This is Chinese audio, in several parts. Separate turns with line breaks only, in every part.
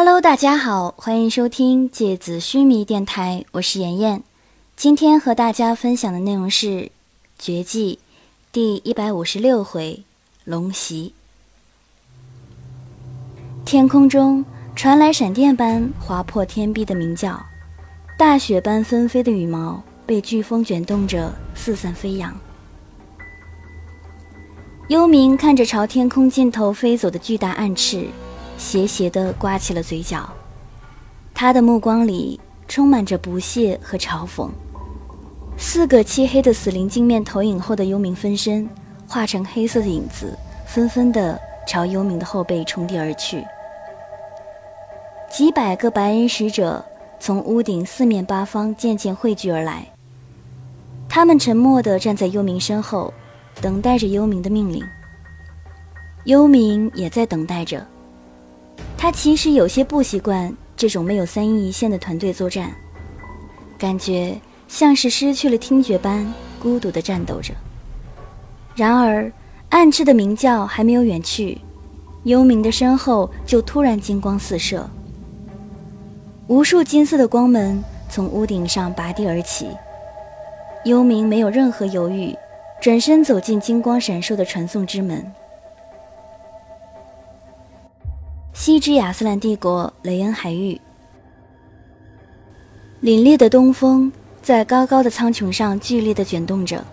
Hello，大家好，欢迎收听芥子须弥电台，我是妍妍。今天和大家分享的内容是《绝技》第一百五十六回“龙袭”。天空中传来闪电般划破天壁的鸣叫，大雪般纷飞的羽毛被飓风卷动着四散飞扬。幽冥看着朝天空尽头飞走的巨大暗翅，斜斜地刮起了嘴角。他的目光里充满着不屑和嘲讽。四个漆黑的死灵镜面投影后的幽冥分身，化成黑色的影子，纷纷地朝幽冥的后背冲地而去。几百个白银使者从屋顶四面八方渐渐汇聚而来。他们沉默地站在幽冥身后。等待着幽冥的命令。幽冥也在等待着。他其实有些不习惯这种没有三一一线的团队作战，感觉像是失去了听觉般孤独地战斗着。然而，暗翅的鸣叫还没有远去，幽冥的身后就突然金光四射，无数金色的光门从屋顶上拔地而起。幽冥没有任何犹豫。转身走进金光闪烁的传送之门。西之亚斯兰帝国雷恩海域，凛冽的东风在高高的苍穹上剧烈的卷动着，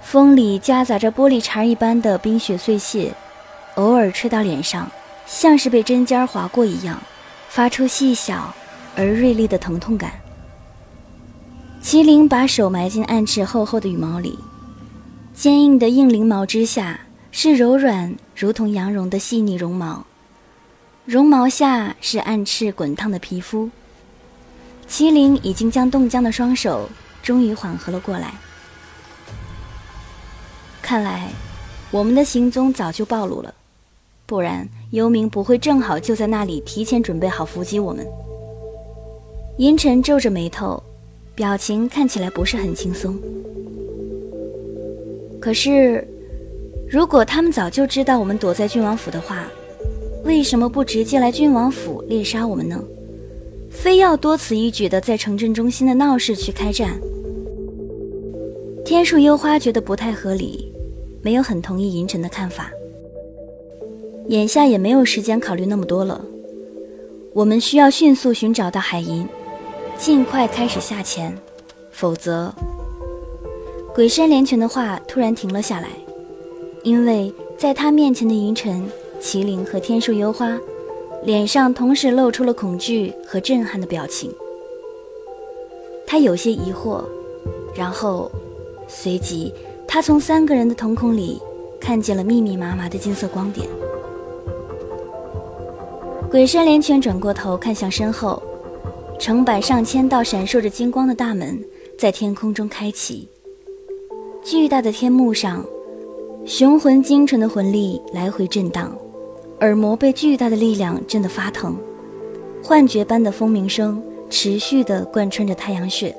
风里夹杂着玻璃碴一般的冰雪碎屑，偶尔吹到脸上，像是被针尖划过一样，发出细小而锐利的疼痛感。麒麟把手埋进暗翅厚厚的羽毛里。坚硬的硬鳞毛之下是柔软如同羊绒的细腻绒毛，绒毛下是暗赤滚烫的皮肤。麒麟已经将冻僵的双手终于缓和了过来。看来，我们的行踪早就暴露了，不然幽冥不会正好就在那里提前准备好伏击我们。银尘皱着眉头，表情看起来不是很轻松。可是，如果他们早就知道我们躲在郡王府的话，为什么不直接来郡王府猎杀我们呢？非要多此一举的在城镇中心的闹市区开战？天树幽花觉得不太合理，没有很同意银尘的看法。眼下也没有时间考虑那么多了，我们需要迅速寻找到海银，尽快开始下潜，否则。鬼山连泉的话突然停了下来，因为在他面前的银尘、麒麟和天树幽花，脸上同时露出了恐惧和震撼的表情。他有些疑惑，然后，随即他从三个人的瞳孔里看见了密密麻麻的金色光点。鬼山连拳转过头看向身后，成百上千道闪烁着金光的大门在天空中开启。巨大的天幕上，雄浑精纯的魂力来回震荡，耳膜被巨大的力量震得发疼，幻觉般的风鸣声持续地贯穿着太阳穴。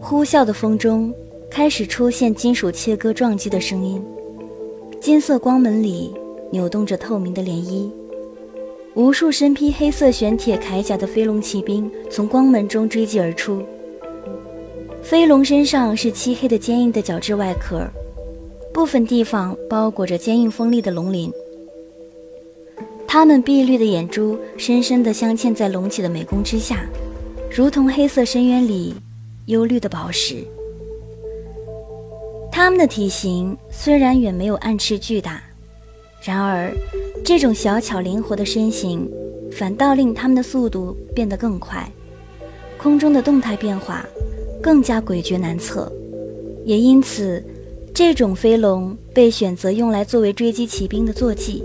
呼啸的风中开始出现金属切割撞击的声音，金色光门里扭动着透明的涟漪，无数身披黑色玄铁铠甲的飞龙骑兵从光门中追击而出。飞龙身上是漆黑的坚硬的角质外壳，部分地方包裹着坚硬锋利的龙鳞。它们碧绿的眼珠深深地镶嵌在隆起的美弓之下，如同黑色深渊里幽绿的宝石。它们的体型虽然远没有暗翅巨大，然而这种小巧灵活的身形，反倒令它们的速度变得更快，空中的动态变化。更加诡谲难测，也因此，这种飞龙被选择用来作为追击骑兵的坐骑。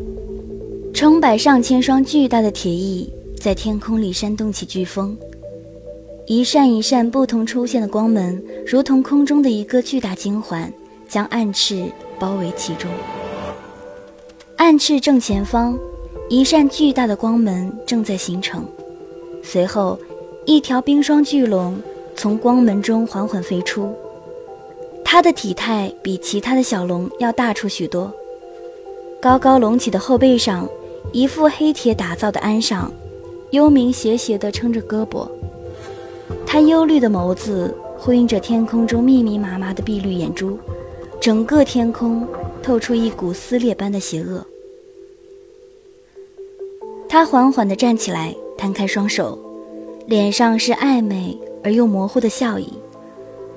成百上千双巨大的铁翼在天空里扇动起飓风，一扇一扇不同出现的光门，如同空中的一个巨大金环，将暗翅包围其中。暗翅正前方，一扇巨大的光门正在形成，随后，一条冰霜巨龙。从光门中缓缓飞出，它的体态比其他的小龙要大出许多。高高隆起的后背上一副黑铁打造的鞍上，幽冥斜斜地撑着胳膊，他忧虑的眸子呼应着天空中密密麻麻的碧绿眼珠，整个天空透出一股撕裂般的邪恶。他缓缓地站起来，摊开双手，脸上是暧昧而又模糊的笑意，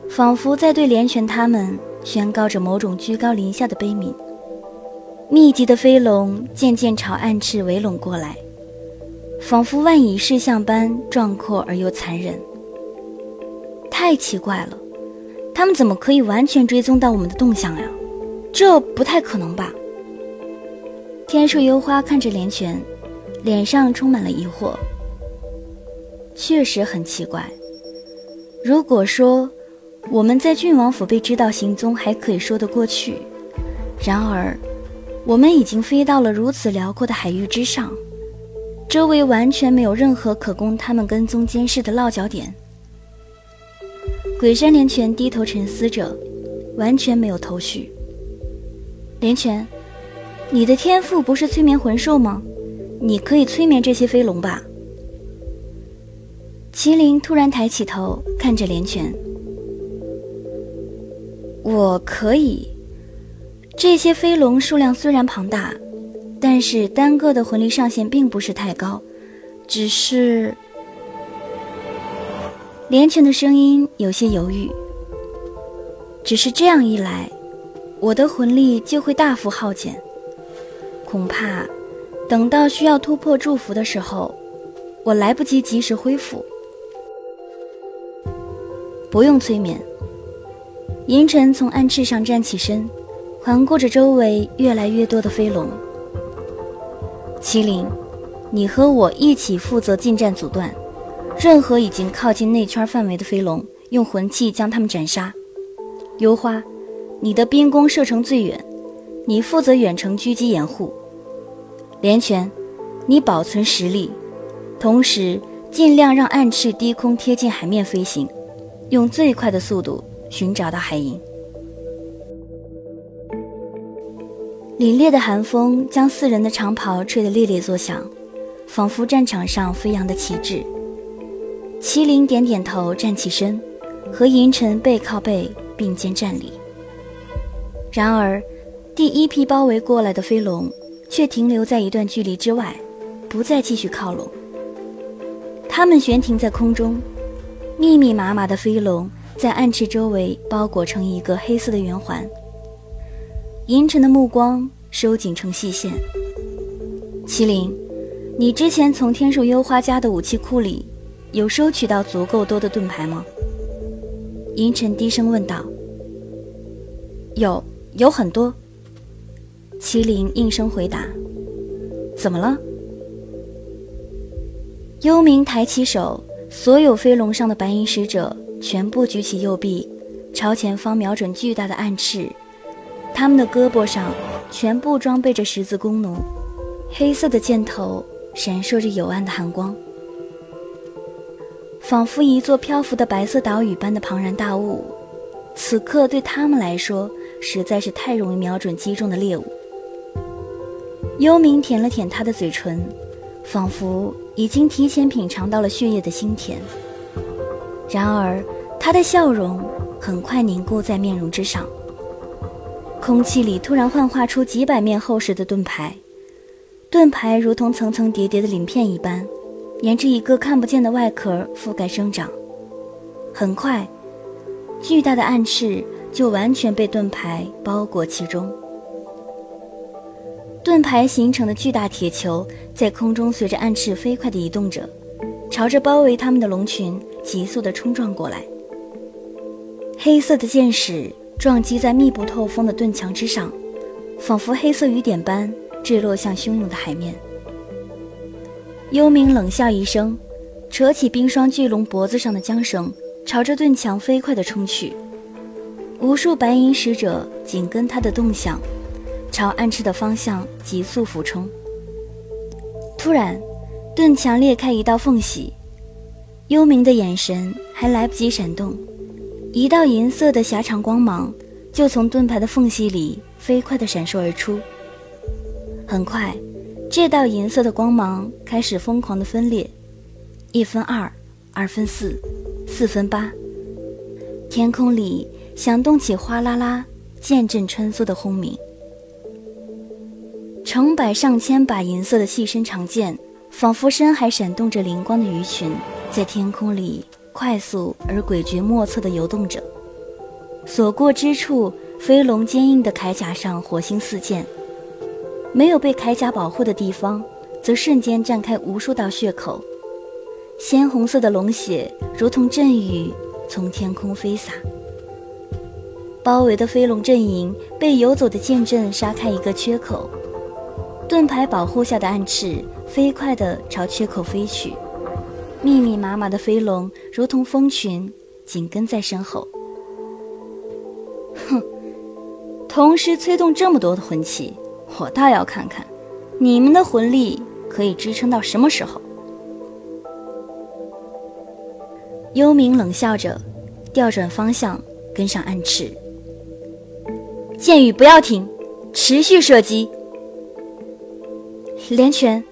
仿佛在对连泉他们宣告着某种居高临下的悲悯。密集的飞龙渐渐朝暗翅围拢过来，仿佛万蚁噬象般壮阔而又残忍。太奇怪了，他们怎么可以完全追踪到我们的动向呀？这不太可能吧？天树幽花看着连泉，脸上充满了疑惑。确实很奇怪。如果说我们在郡王府被知道行踪，还可以说得过去，然而……我们已经飞到了如此辽阔的海域之上，周围完全没有任何可供他们跟踪监视的落脚点。鬼山连泉低头沉思着，完全没有头绪。连泉，你的天赋不是催眠魂兽吗？你可以催眠这些飞龙吧？麒麟突然抬起头看着连泉，我可以。这些飞龙数量虽然庞大，但是单个的魂力上限并不是太高，只是连泉的声音有些犹豫。只是这样一来，我的魂力就会大幅耗减，恐怕等到需要突破祝福的时候，我来不及及时恢复。不用催眠。银尘从暗翅上站起身。环顾着周围越来越多的飞龙，麒麟，你和我一起负责近战阻断，任何已经靠近内圈范围的飞龙，用魂器将他们斩杀。幽花，你的冰弓射程最远，你负责远程狙击掩护。连泉，你保存实力，同时尽量让暗翅低空贴近海面飞行，用最快的速度寻找到海银。凛冽的寒风将四人的长袍吹得猎猎作响，仿佛战场上飞扬的旗帜。麒麟点点头，站起身，和银尘背靠背并肩站立。然而，第一批包围过来的飞龙却停留在一段距离之外，不再继续靠拢。它们悬停在空中，密密麻麻的飞龙在暗池周围包裹成一个黑色的圆环。银尘的目光收紧成细线。麒麟，你之前从天树幽花家的武器库里有收取到足够多的盾牌吗？银尘低声问道。有，有很多。麒麟应声回答。怎么了？幽冥抬起手，所有飞龙上的白银使者全部举起右臂，朝前方瞄准巨大的暗翅。他们的胳膊上全部装备着十字弓弩，黑色的箭头闪烁着幽暗的寒光，仿佛一座漂浮的白色岛屿般的庞然大物。此刻对他们来说实在是太容易瞄准击中的猎物。幽冥舔了舔他的嘴唇，仿佛已经提前品尝到了血液的腥甜。然而，他的笑容很快凝固在面容之上。空气里突然幻化出几百面厚实的盾牌，盾牌如同层层叠叠的鳞片一般，沿着一个看不见的外壳覆盖生长。很快，巨大的暗翅就完全被盾牌包裹其中。盾牌形成的巨大铁球在空中随着暗翅飞快地移动着，朝着包围他们的龙群急速地冲撞过来。黑色的箭矢。撞击在密不透风的盾墙之上，仿佛黑色雨点般坠落向汹涌的海面。幽冥冷笑一声，扯起冰霜巨龙脖子上的缰绳，朝着盾墙飞快地冲去。无数白银使者紧跟他的动向，朝暗翅的方向急速俯冲。突然，盾墙裂开一道缝隙，幽冥的眼神还来不及闪动。一道银色的狭长光芒就从盾牌的缝隙里飞快地闪烁而出。很快，这道银色的光芒开始疯狂的分裂，一分二，二分四，四分八。天空里响动起哗啦啦、剑阵穿梭的轰鸣，成百上千把银色的细身长剑，仿佛深海闪动着灵光的鱼群，在天空里快速而诡谲莫测地游动着。所过之处，飞龙坚硬的铠甲上火星四溅。没有被铠甲保护的地方，则瞬间绽开无数道血口，鲜红色的龙血如同阵雨从天空飞洒。包围的飞龙阵营被游走的剑阵杀开一个缺口，盾牌保护下的暗翅飞快地朝缺口飞去，密密麻麻的飞龙如同蜂群紧跟在身后。哼，同时催动这么多的魂器。我倒要看看，你们的魂力可以支撑到什么时候？幽冥冷笑着，调转方向，跟上暗翅。箭雨不要停，持续射击。连泉，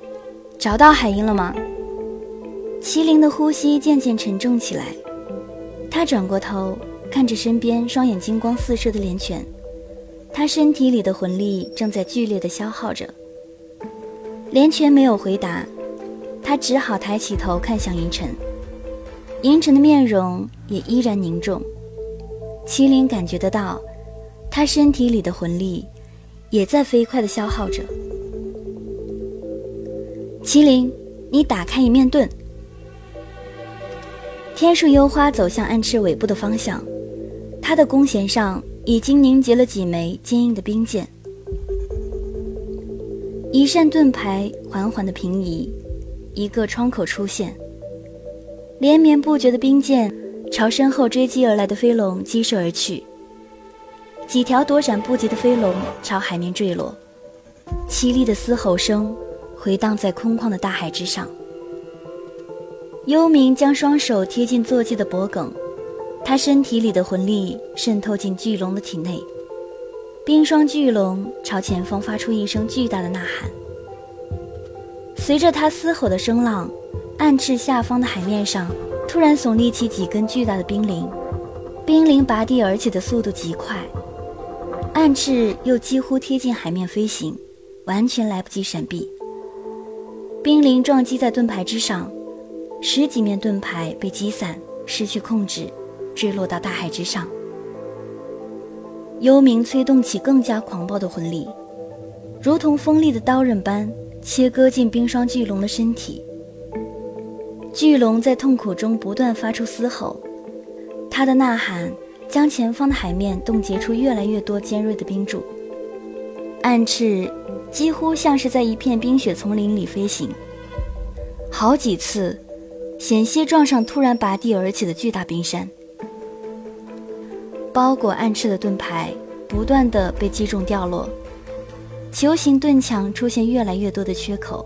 找到海鹰了吗？麒麟的呼吸渐渐沉重起来，他转过头，看着身边双眼金光四射的连泉。他身体里的魂力正在剧烈的消耗着。连泉没有回答，他只好抬起头看向银尘。银尘的面容也依然凝重。麒麟感觉得到，他身体里的魂力也在飞快的消耗着。麒麟，你打开一面盾。天树幽花走向暗翅尾部的方向，他的弓弦上。已经凝结了几枚坚硬的冰剑，一扇盾牌缓缓地平移，一个窗口出现，连绵不绝的冰箭朝身后追击而来的飞龙击射而去，几条躲闪不及的飞龙朝海面坠落，凄厉的嘶吼声回荡在空旷的大海之上。幽冥将双手贴近坐骑的脖颈。他身体里的魂力渗透进巨龙的体内，冰霜巨龙朝前方发出一声巨大的呐喊。随着他嘶吼的声浪，暗翅下方的海面上突然耸立起几根巨大的冰凌，冰凌拔地而起的速度极快，暗翅又几乎贴近海面飞行，完全来不及闪避。冰凌撞击在盾牌之上，十几面盾牌被击散，失去控制。坠落到大海之上，幽冥催动起更加狂暴的魂力，如同锋利的刀刃般切割进冰霜巨龙的身体。巨龙在痛苦中不断发出嘶吼，它的呐喊将前方的海面冻结出越来越多尖锐的冰柱。暗翅几乎像是在一片冰雪丛林里飞行，好几次险些撞上突然拔地而起的巨大冰山。包裹暗翅的盾牌不断的被击中掉落，球形盾墙出现越来越多的缺口，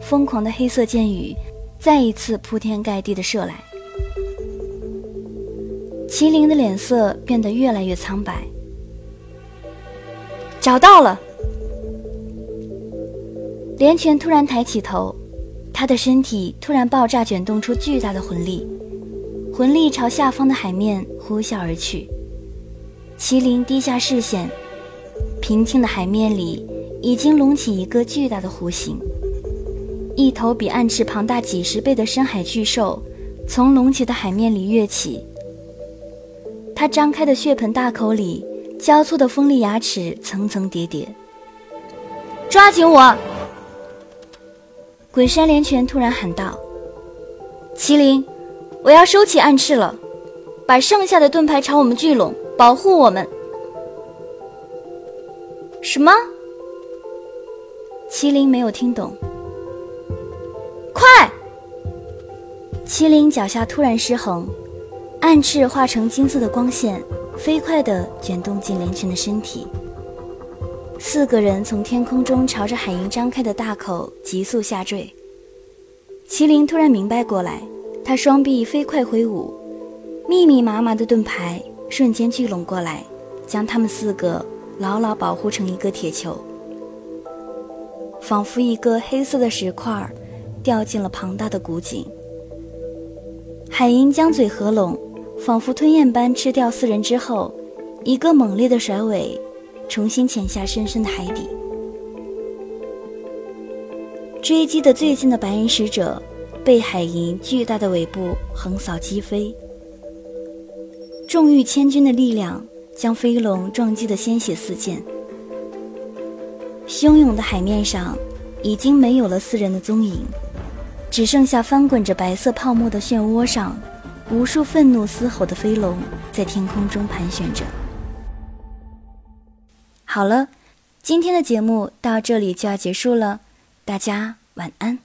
疯狂的黑色箭雨再一次铺天盖地的射来。麒麟的脸色变得越来越苍白。找到了！连泉突然抬起头，他的身体突然爆炸，卷动出巨大的魂力。魂力朝下方的海面呼啸而去，麒麟低下视线，平静的海面里已经隆起一个巨大的弧形，一头比暗翅庞大几十倍的深海巨兽从隆起的海面里跃起，它张开的血盆大口里交错的锋利牙齿层层叠叠，抓紧我！鬼山连泉突然喊道：“麒麟！”我要收起暗翅了，把剩下的盾牌朝我们聚拢，保护我们。什么？麒麟没有听懂。快！麒麟脚下突然失衡，暗翅化成金色的光线，飞快地卷动进连泉的身体。四个人从天空中朝着海鹰张开的大口急速下坠。麒麟突然明白过来。他双臂飞快挥舞，密密麻麻的盾牌瞬间聚拢过来，将他们四个牢牢保护成一个铁球。仿佛一个黑色的石块掉进了庞大的古井。海鹰将嘴合拢，仿佛吞咽般吃掉四人之后，一个猛烈的甩尾，重新潜下深深的海底。追击的最近的白银使者，被海银巨大的尾部横扫击飞。重逾千钧的力量将飞龙撞击得鲜血四溅，汹涌的海面上已经没有了四人的踪影，只剩下翻滚着白色泡沫的漩涡上，无数愤怒嘶吼的飞龙在天空中盘旋着。好了，今天的节目到这里就要结束了，大家晚安。